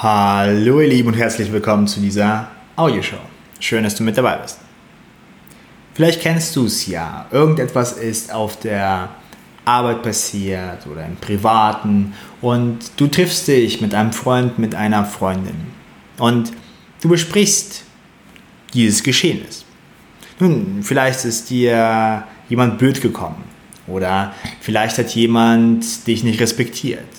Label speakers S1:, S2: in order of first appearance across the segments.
S1: Hallo ihr Lieben und herzlich willkommen zu dieser Audioshow. Schön, dass du mit dabei bist. Vielleicht kennst du es ja. Irgendetwas ist auf der Arbeit passiert oder im Privaten und du triffst dich mit einem Freund, mit einer Freundin und du besprichst dieses Geschehnis. Nun, vielleicht ist dir jemand blöd gekommen oder vielleicht hat jemand dich nicht respektiert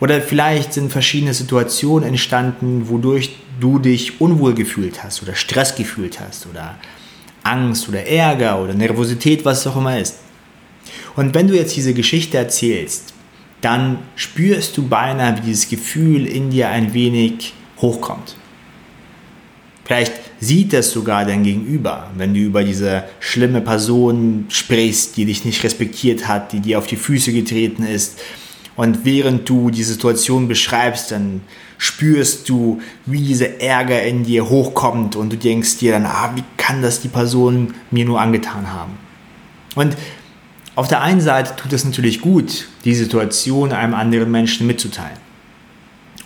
S1: oder vielleicht sind verschiedene Situationen entstanden, wodurch du dich unwohl gefühlt hast oder Stress gefühlt hast oder Angst oder Ärger oder Nervosität, was es auch immer ist. Und wenn du jetzt diese Geschichte erzählst, dann spürst du beinahe, wie dieses Gefühl in dir ein wenig hochkommt. Vielleicht sieht das sogar dein Gegenüber, wenn du über diese schlimme Person sprichst, die dich nicht respektiert hat, die dir auf die Füße getreten ist, und während du die Situation beschreibst, dann spürst du, wie dieser Ärger in dir hochkommt und du denkst dir dann, ah, wie kann das die Person mir nur angetan haben? Und auf der einen Seite tut es natürlich gut, die Situation einem anderen Menschen mitzuteilen.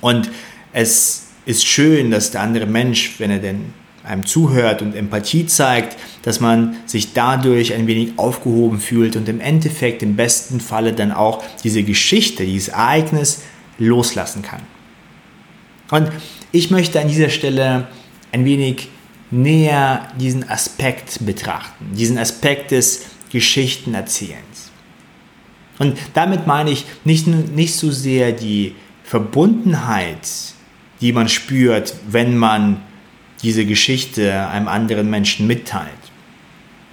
S1: Und es ist schön, dass der andere Mensch, wenn er denn einem zuhört und Empathie zeigt, dass man sich dadurch ein wenig aufgehoben fühlt und im Endeffekt im besten Falle dann auch diese Geschichte, dieses Ereignis loslassen kann. Und ich möchte an dieser Stelle ein wenig näher diesen Aspekt betrachten, diesen Aspekt des Geschichtenerzählens. Und damit meine ich nicht, nicht so sehr die Verbundenheit, die man spürt, wenn man diese Geschichte einem anderen Menschen mitteilt.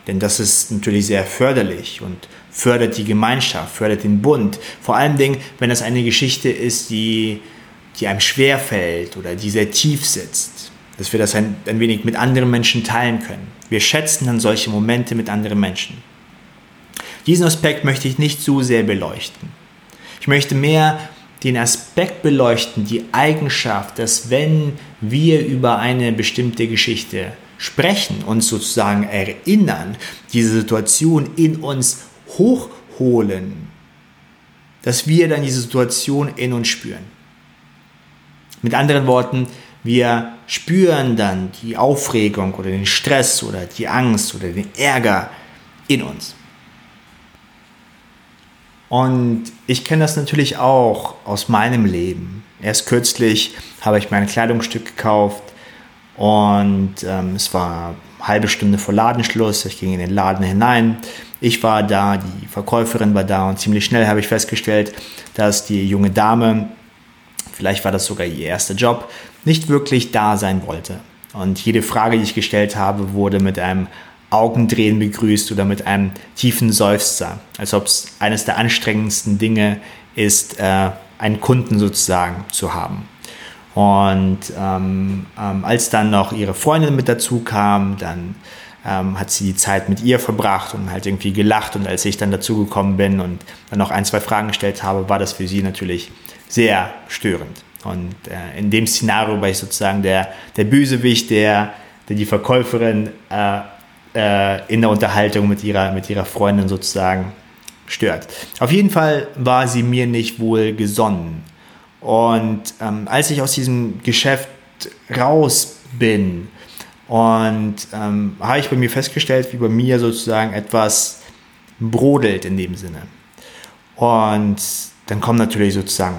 S1: Denn das ist natürlich sehr förderlich und fördert die Gemeinschaft, fördert den Bund. Vor Dingen, wenn das eine Geschichte ist, die, die einem schwerfällt oder die sehr tief sitzt. Dass wir das ein, ein wenig mit anderen Menschen teilen können. Wir schätzen dann solche Momente mit anderen Menschen. Diesen Aspekt möchte ich nicht so sehr beleuchten. Ich möchte mehr den Aspekt beleuchten, die Eigenschaft, dass wenn wir über eine bestimmte Geschichte sprechen, uns sozusagen erinnern, diese Situation in uns hochholen, dass wir dann diese Situation in uns spüren. Mit anderen Worten, wir spüren dann die Aufregung oder den Stress oder die Angst oder den Ärger in uns. Und ich kenne das natürlich auch aus meinem Leben. Erst kürzlich habe ich mir ein Kleidungsstück gekauft und ähm, es war eine halbe Stunde vor Ladenschluss. Ich ging in den Laden hinein. Ich war da, die Verkäuferin war da und ziemlich schnell habe ich festgestellt, dass die junge Dame, vielleicht war das sogar ihr erster Job, nicht wirklich da sein wollte. Und jede Frage, die ich gestellt habe, wurde mit einem Augendrehen begrüßt oder mit einem tiefen Seufzer, als ob es eines der anstrengendsten Dinge ist, äh, einen Kunden sozusagen zu haben. Und ähm, ähm, als dann noch ihre Freundin mit dazu kam, dann ähm, hat sie die Zeit mit ihr verbracht und halt irgendwie gelacht. Und als ich dann dazugekommen bin und dann noch ein, zwei Fragen gestellt habe, war das für sie natürlich sehr störend. Und äh, in dem Szenario war ich sozusagen der, der Bösewicht, der, der die Verkäuferin äh, äh, in der Unterhaltung mit ihrer, mit ihrer Freundin sozusagen stört. Auf jeden Fall war sie mir nicht wohl gesonnen. Und ähm, als ich aus diesem Geschäft raus bin, und ähm, habe ich bei mir festgestellt, wie bei mir sozusagen etwas brodelt in dem Sinne. Und dann kommt natürlich sozusagen,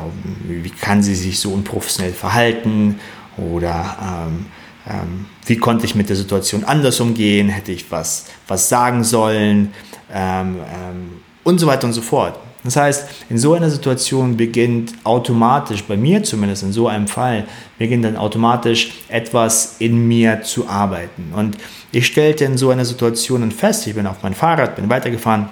S1: wie kann sie sich so unprofessionell verhalten oder ähm, ähm, wie konnte ich mit der Situation anders umgehen, hätte ich was, was sagen sollen ähm, ähm, und so weiter und so fort. Das heißt, in so einer Situation beginnt automatisch, bei mir zumindest in so einem Fall, beginnt dann automatisch etwas in mir zu arbeiten. Und ich stellte in so einer Situation dann fest, ich bin auf mein Fahrrad, bin weitergefahren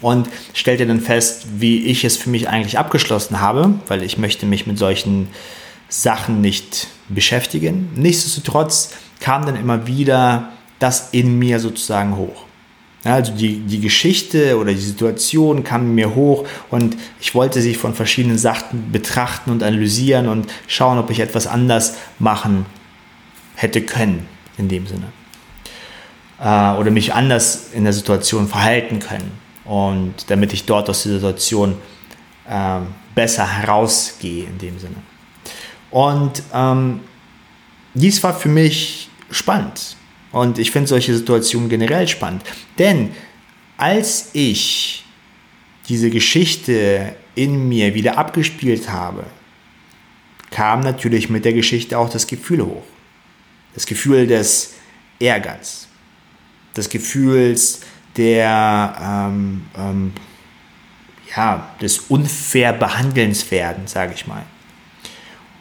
S1: und stellte dann fest, wie ich es für mich eigentlich abgeschlossen habe, weil ich möchte mich mit solchen Sachen nicht beschäftigen. Nichtsdestotrotz kam dann immer wieder das in mir sozusagen hoch. Also die, die Geschichte oder die Situation kam mir hoch und ich wollte sie von verschiedenen Sachen betrachten und analysieren und schauen, ob ich etwas anders machen hätte können in dem Sinne. Äh, oder mich anders in der Situation verhalten können. Und damit ich dort aus der Situation äh, besser herausgehe in dem Sinne. Und ähm, dies war für mich spannend. Und ich finde solche Situationen generell spannend. Denn als ich diese Geschichte in mir wieder abgespielt habe, kam natürlich mit der Geschichte auch das Gefühl hoch. Das Gefühl des Ehrgeiz. Des Gefühls der, ähm, ähm, ja, des unfair Behandelnswerden, sage ich mal.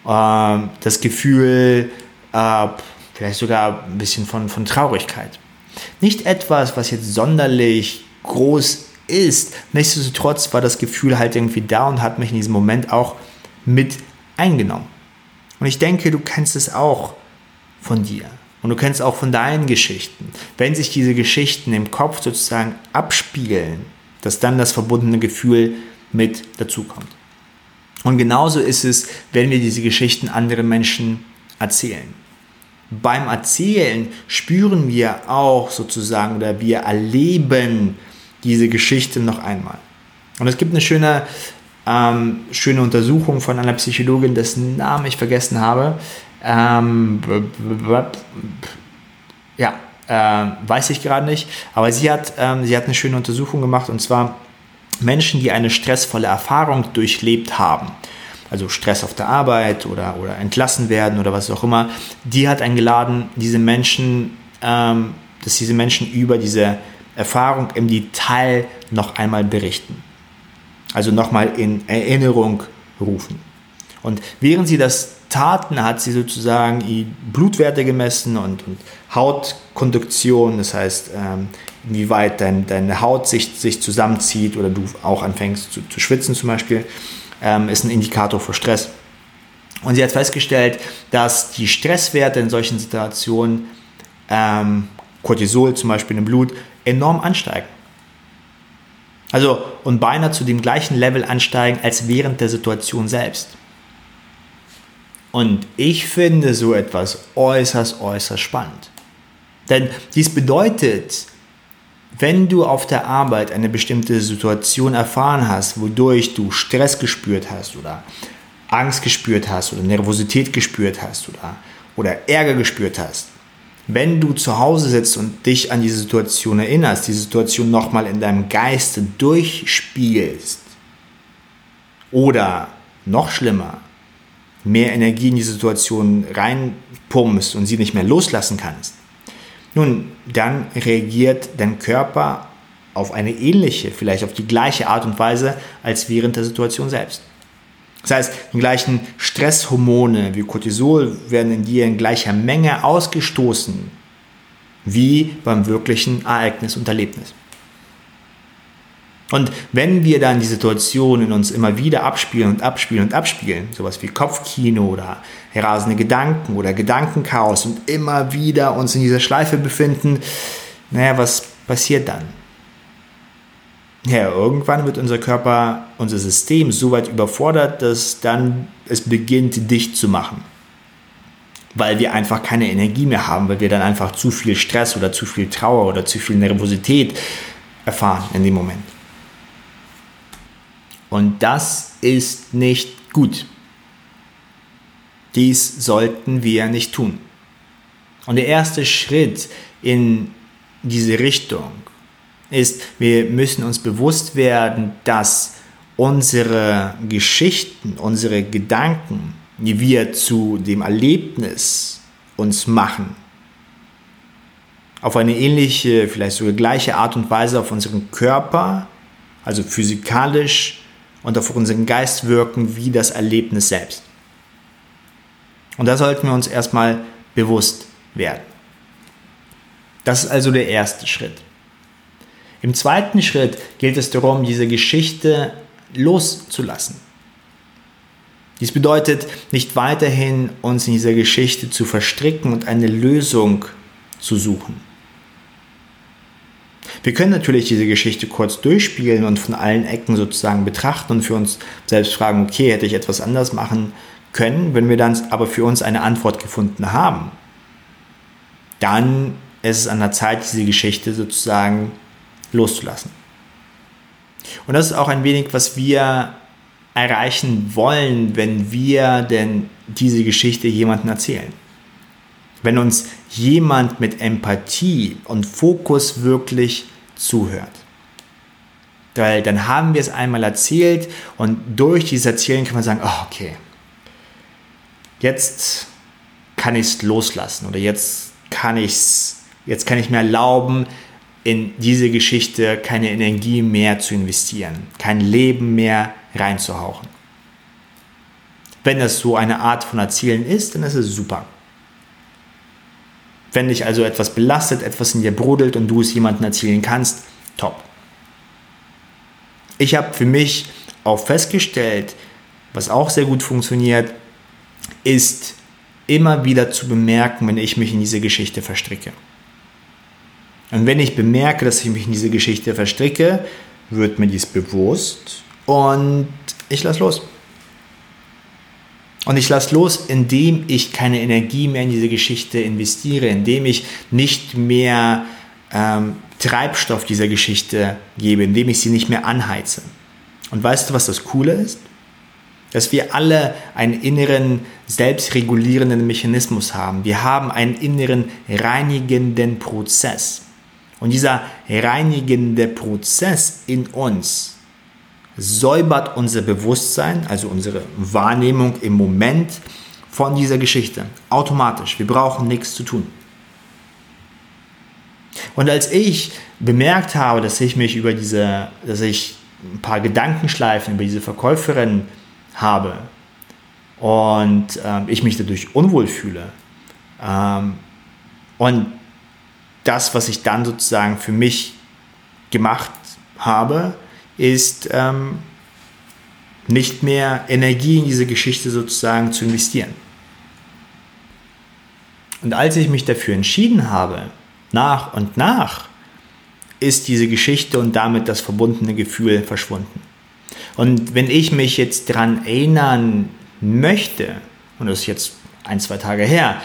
S1: Ähm, das Gefühl, äh, vielleicht sogar ein bisschen von, von Traurigkeit. Nicht etwas, was jetzt sonderlich groß ist. Nichtsdestotrotz war das Gefühl halt irgendwie da und hat mich in diesem Moment auch mit eingenommen. Und ich denke, du kennst es auch von dir. Und du kennst auch von deinen Geschichten. Wenn sich diese Geschichten im Kopf sozusagen abspielen, dass dann das verbundene Gefühl mit dazukommt. Und genauso ist es, wenn wir diese Geschichten anderen Menschen erzählen. Beim Erzählen spüren wir auch sozusagen oder wir erleben diese Geschichte noch einmal. Und es gibt eine schöne, ähm, schöne Untersuchung von einer Psychologin, dessen Namen ich vergessen habe. Ähm, ja, äh, weiß ich gerade nicht. Aber sie hat, ähm, sie hat eine schöne Untersuchung gemacht und zwar Menschen, die eine stressvolle Erfahrung durchlebt haben. Also Stress auf der Arbeit oder, oder entlassen werden oder was auch immer. Die hat eingeladen, diese Menschen, ähm, dass diese Menschen über diese Erfahrung im Detail noch einmal berichten. Also nochmal in Erinnerung rufen. Und während sie das taten, hat sie sozusagen die Blutwerte gemessen und, und Hautkonduktion, das heißt, ähm, inwieweit dein, deine Haut sich, sich zusammenzieht oder du auch anfängst zu, zu schwitzen zum Beispiel, ähm, ist ein Indikator für Stress. Und sie hat festgestellt, dass die Stresswerte in solchen Situationen, ähm, Cortisol zum Beispiel im Blut, enorm ansteigen. Also und beinahe zu dem gleichen Level ansteigen als während der Situation selbst. Und ich finde so etwas äußerst, äußerst spannend. Denn dies bedeutet, wenn du auf der Arbeit eine bestimmte Situation erfahren hast, wodurch du Stress gespürt hast oder Angst gespürt hast oder Nervosität gespürt hast oder, oder Ärger gespürt hast, wenn du zu Hause sitzt und dich an diese Situation erinnerst, die Situation nochmal in deinem Geiste durchspielst oder noch schlimmer, mehr Energie in die Situation reinpumpst und sie nicht mehr loslassen kannst, nun, dann reagiert dein Körper auf eine ähnliche, vielleicht auf die gleiche Art und Weise als während der Situation selbst. Das heißt, die gleichen Stresshormone wie Cortisol werden in dir in gleicher Menge ausgestoßen wie beim wirklichen Ereignis und Erlebnis. Und wenn wir dann die Situation in uns immer wieder abspielen und abspielen und abspielen, sowas wie Kopfkino oder rasende Gedanken oder Gedankenchaos und immer wieder uns in dieser Schleife befinden, naja, was passiert dann? Ja, irgendwann wird unser Körper, unser System so weit überfordert, dass dann es beginnt, dicht zu machen. Weil wir einfach keine Energie mehr haben, weil wir dann einfach zu viel Stress oder zu viel Trauer oder zu viel Nervosität erfahren in dem Moment. Und das ist nicht gut. Dies sollten wir nicht tun. Und der erste Schritt in diese Richtung ist, wir müssen uns bewusst werden, dass unsere Geschichten, unsere Gedanken, die wir zu dem Erlebnis uns machen, auf eine ähnliche, vielleicht sogar gleiche Art und Weise auf unseren Körper, also physikalisch und auf unseren Geist wirken wie das Erlebnis selbst. Und da sollten wir uns erstmal bewusst werden. Das ist also der erste Schritt. Im zweiten Schritt gilt es darum, diese Geschichte loszulassen. Dies bedeutet, nicht weiterhin uns in dieser Geschichte zu verstricken und eine Lösung zu suchen. Wir können natürlich diese Geschichte kurz durchspielen und von allen Ecken sozusagen betrachten und für uns selbst fragen, okay, hätte ich etwas anders machen können, wenn wir dann aber für uns eine Antwort gefunden haben, dann ist es an der Zeit, diese Geschichte sozusagen loszulassen. Und das ist auch ein wenig, was wir erreichen wollen, wenn wir denn diese Geschichte jemandem erzählen? Wenn uns jemand mit Empathie und Fokus wirklich zuhört. Weil dann haben wir es einmal erzählt und durch dieses Erzählen kann man sagen, oh, okay, jetzt kann ich es loslassen oder jetzt kann ich's, jetzt kann ich mir erlauben, in diese Geschichte keine Energie mehr zu investieren, kein Leben mehr reinzuhauchen. Wenn das so eine Art von Erzählen ist, dann ist es super. Wenn dich also etwas belastet, etwas in dir brodelt und du es jemandem erzählen kannst, top. Ich habe für mich auch festgestellt, was auch sehr gut funktioniert, ist immer wieder zu bemerken, wenn ich mich in diese Geschichte verstricke. Und wenn ich bemerke, dass ich mich in diese Geschichte verstricke, wird mir dies bewusst und ich lasse los. Und ich lasse los, indem ich keine Energie mehr in diese Geschichte investiere, indem ich nicht mehr ähm, Treibstoff dieser Geschichte gebe, indem ich sie nicht mehr anheize. Und weißt du, was das Coole ist? Dass wir alle einen inneren selbstregulierenden Mechanismus haben. Wir haben einen inneren reinigenden Prozess. Und dieser reinigende Prozess in uns säubert unser Bewusstsein, also unsere Wahrnehmung im Moment von dieser Geschichte. Automatisch. Wir brauchen nichts zu tun. Und als ich bemerkt habe, dass ich mich über diese, dass ich ein paar Gedankenschleifen über diese Verkäuferin habe und ähm, ich mich dadurch unwohl fühle ähm, und das, was ich dann sozusagen für mich gemacht habe, ist ähm, nicht mehr Energie in diese Geschichte sozusagen zu investieren. Und als ich mich dafür entschieden habe, nach und nach ist diese Geschichte und damit das verbundene Gefühl verschwunden. Und wenn ich mich jetzt daran erinnern möchte, und das ist jetzt ein, zwei Tage her,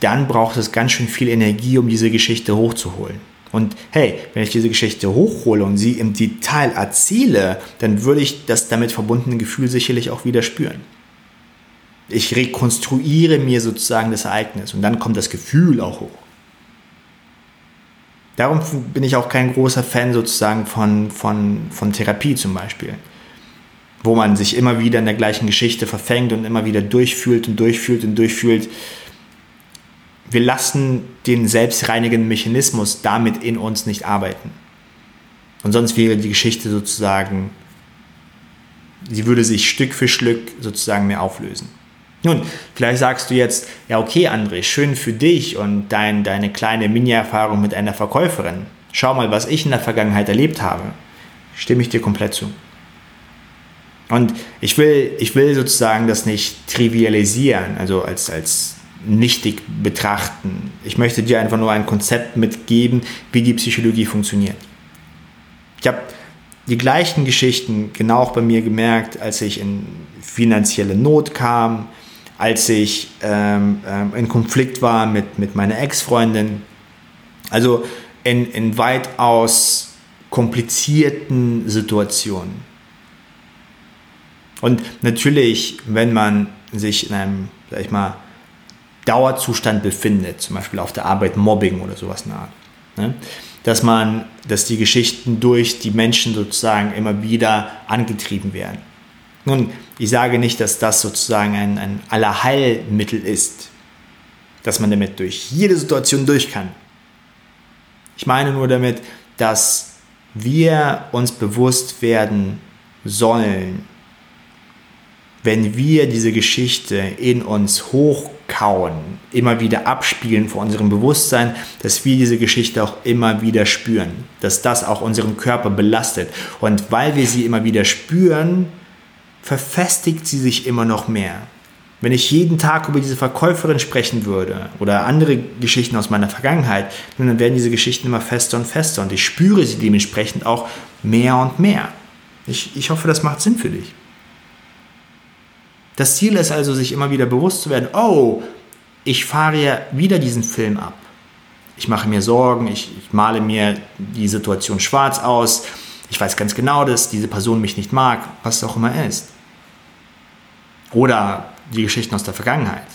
S1: dann braucht es ganz schön viel Energie, um diese Geschichte hochzuholen. Und hey, wenn ich diese Geschichte hochhole und sie im Detail erzähle, dann würde ich das damit verbundene Gefühl sicherlich auch wieder spüren. Ich rekonstruiere mir sozusagen das Ereignis und dann kommt das Gefühl auch hoch. Darum bin ich auch kein großer Fan sozusagen von, von, von Therapie zum Beispiel, wo man sich immer wieder in der gleichen Geschichte verfängt und immer wieder durchfühlt und durchfühlt und durchfühlt. Wir lassen den selbstreinigenden Mechanismus damit in uns nicht arbeiten. Und sonst wäre die Geschichte sozusagen, sie würde sich Stück für Stück sozusagen mehr auflösen. Nun, vielleicht sagst du jetzt, ja okay André, schön für dich und dein, deine kleine Mini-Erfahrung mit einer Verkäuferin. Schau mal, was ich in der Vergangenheit erlebt habe. Stimme ich dir komplett zu. Und ich will, ich will sozusagen das nicht trivialisieren, also als, als nichtig betrachten. Ich möchte dir einfach nur ein Konzept mitgeben, wie die Psychologie funktioniert. Ich habe die gleichen Geschichten genau auch bei mir gemerkt, als ich in finanzielle Not kam, als ich ähm, ähm, in Konflikt war mit, mit meiner Ex-Freundin. Also in, in weitaus komplizierten Situationen. Und natürlich, wenn man sich in einem, sag ich mal, Dauerzustand befindet, zum Beispiel auf der Arbeit Mobbing oder sowas in Art, ne, dass man, dass die Geschichten durch die Menschen sozusagen immer wieder angetrieben werden. Nun, ich sage nicht, dass das sozusagen ein, ein Allerheilmittel ist, dass man damit durch jede Situation durch kann. Ich meine nur damit, dass wir uns bewusst werden sollen, wenn wir diese Geschichte in uns hochkauen, immer wieder abspielen vor unserem Bewusstsein, dass wir diese Geschichte auch immer wieder spüren, dass das auch unseren Körper belastet. Und weil wir sie immer wieder spüren, verfestigt sie sich immer noch mehr. Wenn ich jeden Tag über diese Verkäuferin sprechen würde oder andere Geschichten aus meiner Vergangenheit, dann werden diese Geschichten immer fester und fester und ich spüre sie dementsprechend auch mehr und mehr. Ich, ich hoffe, das macht Sinn für dich. Das Ziel ist also, sich immer wieder bewusst zu werden, oh, ich fahre ja wieder diesen Film ab. Ich mache mir Sorgen, ich, ich male mir die Situation schwarz aus, Ich weiß ganz genau, dass diese Person mich nicht mag, was auch immer ist. Oder die Geschichten aus der Vergangenheit.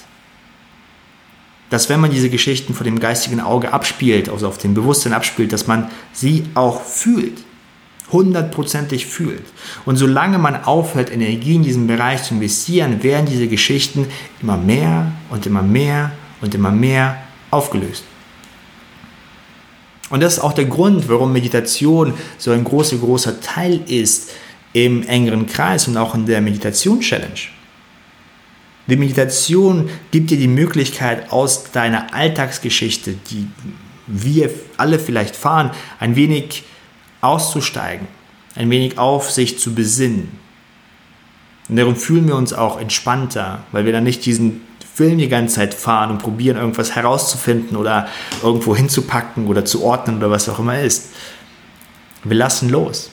S1: Dass wenn man diese Geschichten vor dem geistigen Auge abspielt, also auf dem Bewusstsein abspielt, dass man sie auch fühlt. Hundertprozentig fühlt. Und solange man aufhört, Energie in diesem Bereich zu investieren, werden diese Geschichten immer mehr und immer mehr und immer mehr aufgelöst. Und das ist auch der Grund, warum Meditation so ein großer, großer Teil ist im engeren Kreis und auch in der Meditation-Challenge. Die Meditation gibt dir die Möglichkeit, aus deiner Alltagsgeschichte, die wir alle vielleicht fahren, ein wenig auszusteigen, ein wenig auf sich zu besinnen. Und darum fühlen wir uns auch entspannter, weil wir dann nicht diesen Film die ganze Zeit fahren und probieren, irgendwas herauszufinden oder irgendwo hinzupacken oder zu ordnen oder was auch immer ist. Wir lassen los.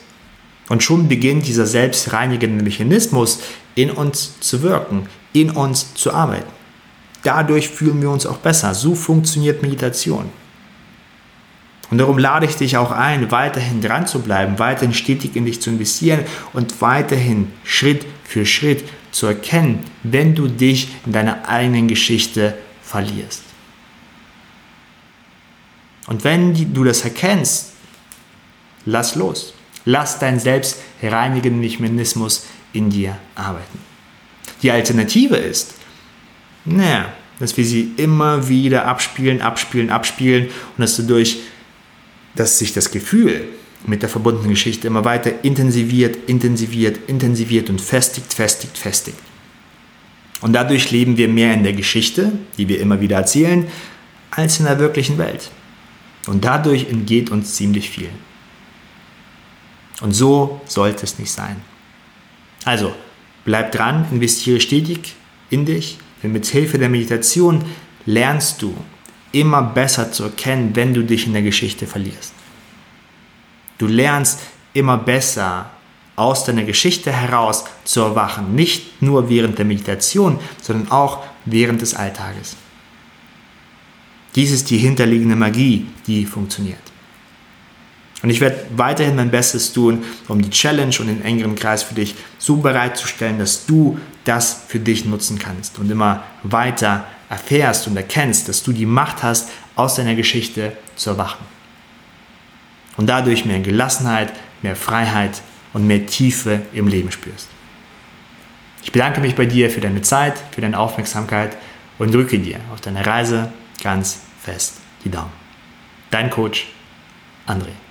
S1: Und schon beginnt dieser selbstreinigende Mechanismus in uns zu wirken, in uns zu arbeiten. Dadurch fühlen wir uns auch besser. So funktioniert Meditation. Und darum lade ich dich auch ein, weiterhin dran zu bleiben, weiterhin stetig in dich zu investieren und weiterhin Schritt für Schritt zu erkennen, wenn du dich in deiner eigenen Geschichte verlierst. Und wenn du das erkennst, lass los. Lass deinen selbstreinigenden Mechanismus in dir arbeiten. Die Alternative ist, naja, dass wir sie immer wieder abspielen, abspielen, abspielen und dass du durch, dass sich das Gefühl mit der verbundenen Geschichte immer weiter intensiviert, intensiviert, intensiviert und festigt, festigt, festigt. Und dadurch leben wir mehr in der Geschichte, die wir immer wieder erzählen, als in der wirklichen Welt. Und dadurch entgeht uns ziemlich viel. Und so sollte es nicht sein. Also, bleib dran, investiere stetig in dich, denn mit Hilfe der Meditation lernst du immer besser zu erkennen, wenn du dich in der Geschichte verlierst. Du lernst immer besser aus deiner Geschichte heraus zu erwachen, nicht nur während der Meditation, sondern auch während des Alltages. Dies ist die hinterliegende Magie, die funktioniert. Und ich werde weiterhin mein Bestes tun, um die Challenge und den engeren Kreis für dich so bereitzustellen, dass du das für dich nutzen kannst und immer weiter erfährst und erkennst, dass du die Macht hast, aus deiner Geschichte zu erwachen. Und dadurch mehr Gelassenheit, mehr Freiheit und mehr Tiefe im Leben spürst. Ich bedanke mich bei dir für deine Zeit, für deine Aufmerksamkeit und drücke dir auf deiner Reise ganz fest die Daumen. Dein Coach André.